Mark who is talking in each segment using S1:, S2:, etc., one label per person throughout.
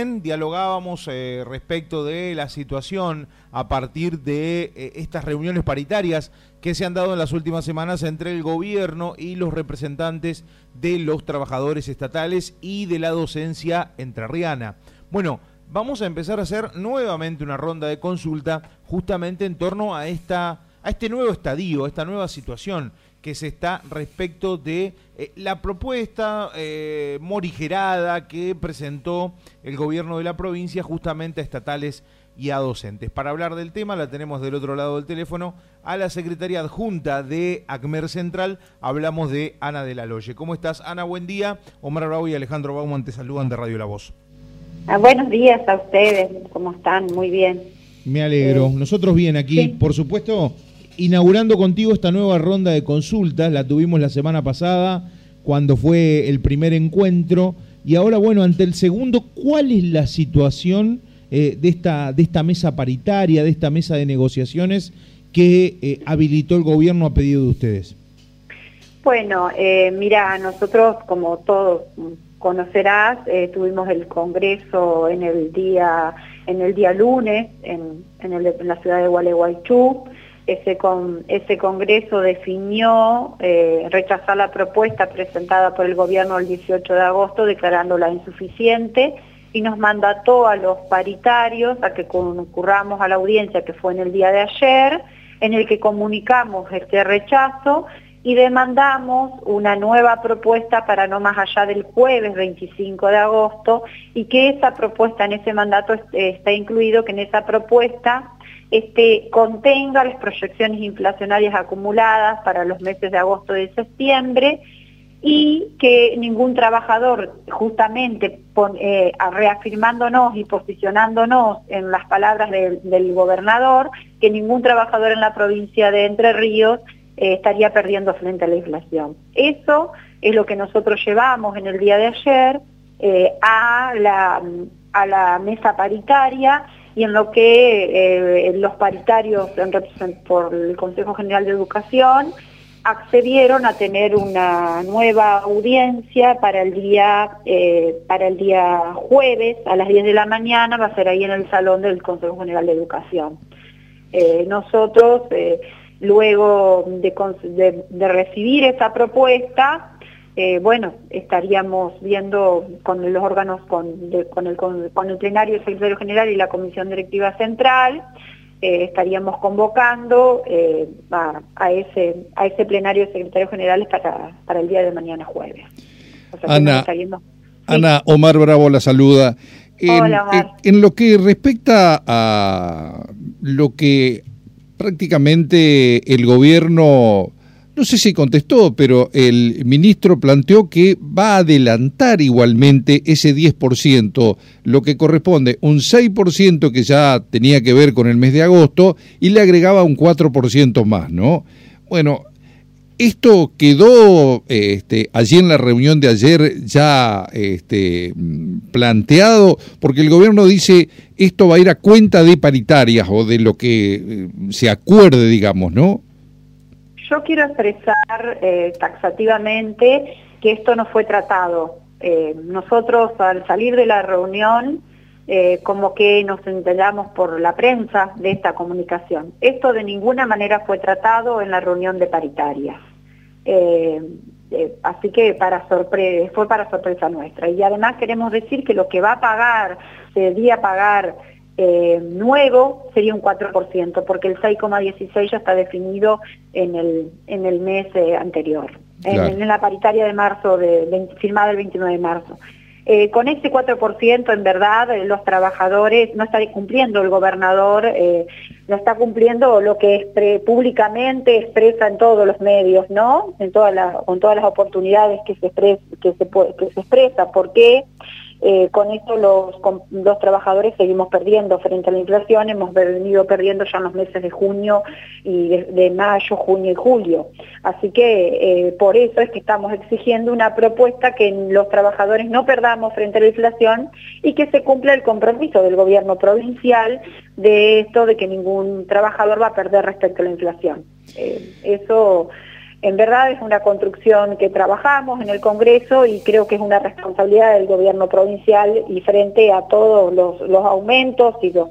S1: Dialogábamos eh, respecto de la situación a partir de eh, estas reuniones paritarias que se han dado en las últimas semanas entre el gobierno y los representantes de los trabajadores estatales y de la docencia entrerriana. Bueno, vamos a empezar a hacer nuevamente una ronda de consulta justamente en torno a, esta, a este nuevo estadio, a esta nueva situación que se está respecto de eh, la propuesta eh, morigerada que presentó el gobierno de la provincia justamente a estatales y a docentes. Para hablar del tema la tenemos del otro lado del teléfono a la secretaria adjunta de ACMER Central, hablamos de Ana de la Loye. ¿Cómo estás Ana? Buen día. Omar Bravo y Alejandro Bauman te saludan de Radio La Voz.
S2: Ah, buenos días a ustedes, ¿cómo están? Muy bien.
S1: Me alegro. Eh, Nosotros bien aquí, por supuesto inaugurando contigo esta nueva ronda de consultas, la tuvimos la semana pasada cuando fue el primer encuentro. Y ahora bueno, ante el segundo, ¿cuál es la situación eh, de, esta, de esta mesa paritaria, de esta mesa de negociaciones que eh, habilitó el gobierno a pedido de ustedes?
S2: Bueno, eh, mira, nosotros como todos conocerás, tuvimos el congreso en el día en el día lunes en, en, en la ciudad de Gualeguaychú ese, con, ese Congreso definió eh, rechazar la propuesta presentada por el gobierno el 18 de agosto declarándola insuficiente y nos mandató a los paritarios a que concurramos a la audiencia que fue en el día de ayer, en el que comunicamos este rechazo y demandamos una nueva propuesta para no más allá del jueves 25 de agosto y que esa propuesta en ese mandato está incluido que en esa propuesta este, contenga las proyecciones inflacionarias acumuladas para los meses de agosto y de septiembre y que ningún trabajador, justamente eh, reafirmándonos y posicionándonos en las palabras del gobernador, que ningún trabajador en la provincia de Entre Ríos eh, estaría perdiendo frente a la inflación. Eso es lo que nosotros llevamos en el día de ayer eh, a la mesa paritaria y en lo que eh, los paritarios por el Consejo General de Educación accedieron a tener una nueva audiencia para el día eh, para el día jueves a las 10 de la mañana, va a ser ahí en el salón del Consejo General de Educación. Eh, nosotros, luego de recibir esa propuesta, eh, bueno, estaríamos viendo con los órganos, con, con, el, con, el plenario del secretario general y la comisión directiva central, eh, estaríamos convocando eh, a, ese, a ese plenario del secretario general para, para el día de mañana jueves.
S1: Ana, Ana, Omar Bravo la saluda. Hola, Omar. en lo que respecta a lo que prácticamente el gobierno no sé si contestó, pero el ministro planteó que va a adelantar igualmente ese 10%, lo que corresponde un 6% que ya tenía que ver con el mes de agosto y le agregaba un 4% más, ¿no? Bueno, esto quedó este, allí en la reunión de ayer ya este, planteado, porque el gobierno dice esto va a ir a cuenta de paritarias o de lo que eh, se acuerde, digamos, ¿no?
S2: Yo quiero expresar eh, taxativamente que esto no fue tratado. Eh, nosotros al salir de la reunión, eh, como que nos enteramos por la prensa de esta comunicación. Esto de ninguna manera fue tratado en la reunión de paritaria. así que fue para sorpresa nuestra. Y además queremos decir que lo que va a pagar, se debía pagar eh, nuevo sería un 4%, porque el 6,16 ya está definido en el, en el mes eh, anterior, en, la paritaria de marzo, de, firmada el 29 de marzo. Eh, con ese 4%, en verdad, los trabajadores, no está cumpliendo el gobernador, no está cumpliendo lo que públicamente expresa en todos los medios, ¿no? En todas las, con todas las oportunidades que se, que se, que se expresa, porque eh, con esto los, los trabajadores seguimos perdiendo frente a la inflación, hemos venido perdiendo ya en los meses de junio y de, mayo, junio y julio. Así que eh, por eso es que estamos exigiendo una propuesta que los trabajadores no perdamos frente a la inflación y que se cumpla el compromiso del gobierno provincial de esto de que ningún trabajador va a perder respecto a la inflación. Eh, eso en verdad es una construcción que trabajamos en el Congreso y creo que es una responsabilidad del gobierno provincial y frente a todos los, aumentos y los,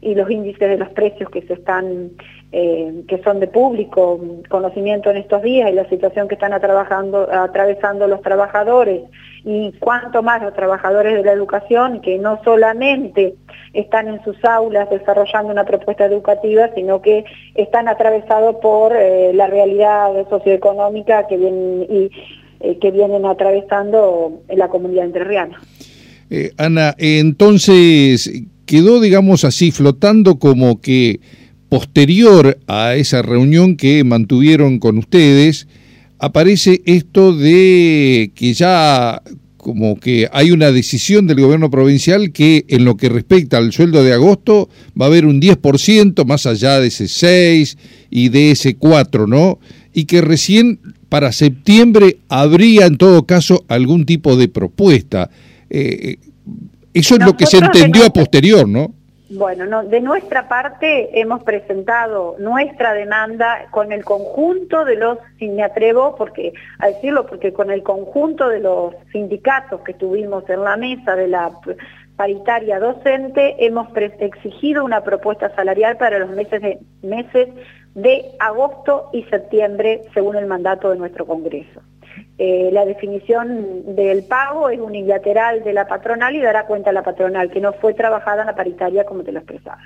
S2: y los índices de los precios que se están eh, que son de público conocimiento en estos días y la situación que están atravesando los trabajadores y cuanto más los trabajadores de la educación que no solamente están en sus aulas desarrollando una propuesta educativa, sino que están atravesados por eh, la realidad socioeconómica que vienen, y, eh, que vienen atravesando la comunidad entrerriana.
S3: Ana, entonces quedó, digamos así, flotando como que posterior a esa reunión que mantuvieron con ustedes, aparece esto de que ya como que hay una decisión del gobierno provincial que en lo que respecta al sueldo de agosto va a haber un 10% más allá de ese 6 y de ese 4, ¿no? Y que recién para septiembre habría en todo caso algún tipo de propuesta. Eh, eh, eso es lo que se entendió a posterior, ¿no?
S2: Bueno, no, de nuestra parte hemos presentado nuestra demanda con el conjunto de los, si me atrevo porque, a decirlo, porque con el conjunto de los sindicatos que tuvimos en la mesa de la paritaria docente hemos exigido una propuesta salarial para los meses de, meses de agosto y septiembre según el mandato de nuestro Congreso. Eh, la definición del pago es unilateral de la patronal y dará cuenta a la patronal que no fue trabajada en la paritaria como te lo expresaba.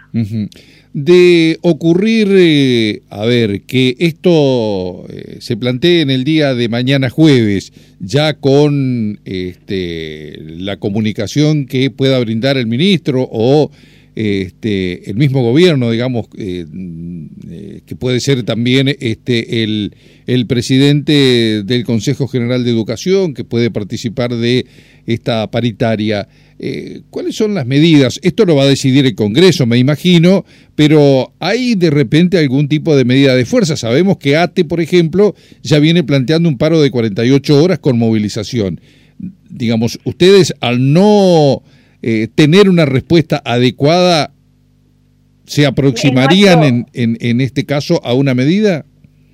S3: De ocurrir, eh, a ver, que esto eh, se plantee en el día de mañana jueves, ya con este, la comunicación que pueda brindar el ministro o este, el mismo gobierno, digamos, eh, eh, que puede ser también este, el, el, presidente del Consejo General de Educación, que puede participar de esta paritaria. Eh, ¿Cuáles son las medidas? Esto lo va a decidir el Congreso, me imagino, pero ¿hay de repente algún tipo de medida de fuerza? Sabemos que ATE, por ejemplo, ya viene planteando un paro de 48 horas con movilización. Digamos, ustedes al no eh, tener una respuesta adecuada, ¿se aproximarían en, en, en, este caso a una medida?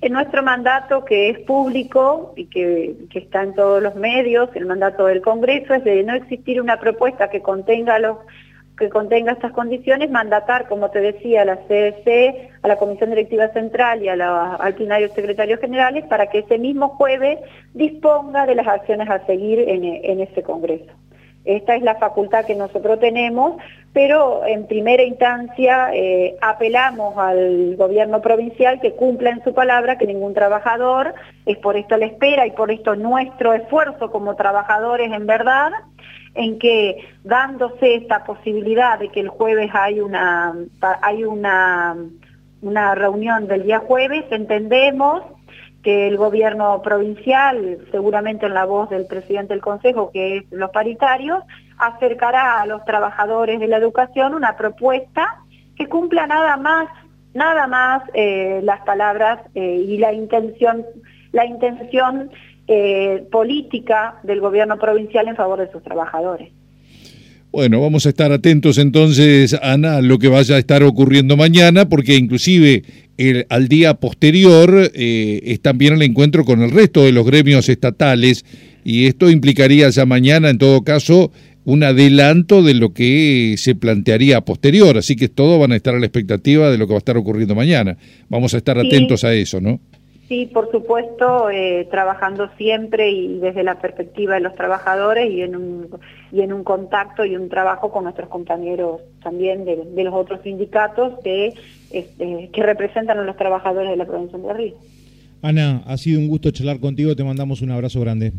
S2: Nuestro mandato, que es público y que, está en todos los medios, el mandato del Congreso es de no existir una propuesta que contenga los que contenga estas condiciones, mandatar, como te decía, a la CDC, a la Comisión Directiva Central y al plenario secretarios generales para que ese mismo jueves disponga de las acciones a seguir en, en ese Congreso. Esta es la facultad que nosotros tenemos, pero en primera instancia eh, apelamos al gobierno provincial que cumpla en su palabra, que ningún trabajador, es por esto la espera y por esto nuestro esfuerzo como trabajadores en verdad, en que dándose esta posibilidad de que el jueves hay una, hay una, una reunión del día jueves, entendemos que el gobierno provincial, seguramente en la voz del presidente del Consejo, que es los paritarios, acercará a los trabajadores de la educación una propuesta que cumpla nada más, nada más eh, las palabras eh, y la intención, la intención eh, política del gobierno provincial en favor de sus trabajadores.
S3: Bueno, vamos a estar atentos entonces, Ana, a lo que vaya a estar ocurriendo mañana, porque inclusive el, al día posterior eh, es también el encuentro con el resto de los gremios estatales y esto implicaría ya mañana, en todo caso, un adelanto de lo que se plantearía posterior, así que todos van a estar a la expectativa de lo que va a estar ocurriendo mañana. Vamos a estar atentos a eso, ¿no?
S2: Sí, por supuesto, eh, trabajando siempre y desde la perspectiva de los trabajadores y en un, y en un contacto y un trabajo con nuestros compañeros también de, los otros sindicatos que, este, que representan a los trabajadores de la provincia de Río.
S1: Ana, ha sido un gusto charlar contigo, te mandamos un abrazo grande.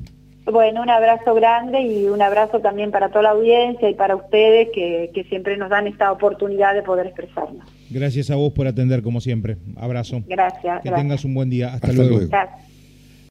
S2: Bueno, un abrazo grande y un abrazo también para toda la audiencia y para ustedes que, que siempre nos dan esta oportunidad de poder expresarnos.
S1: Gracias a vos por atender como siempre. Abrazo.
S2: Gracias.
S1: Que tengas un buen día. Hasta, luego.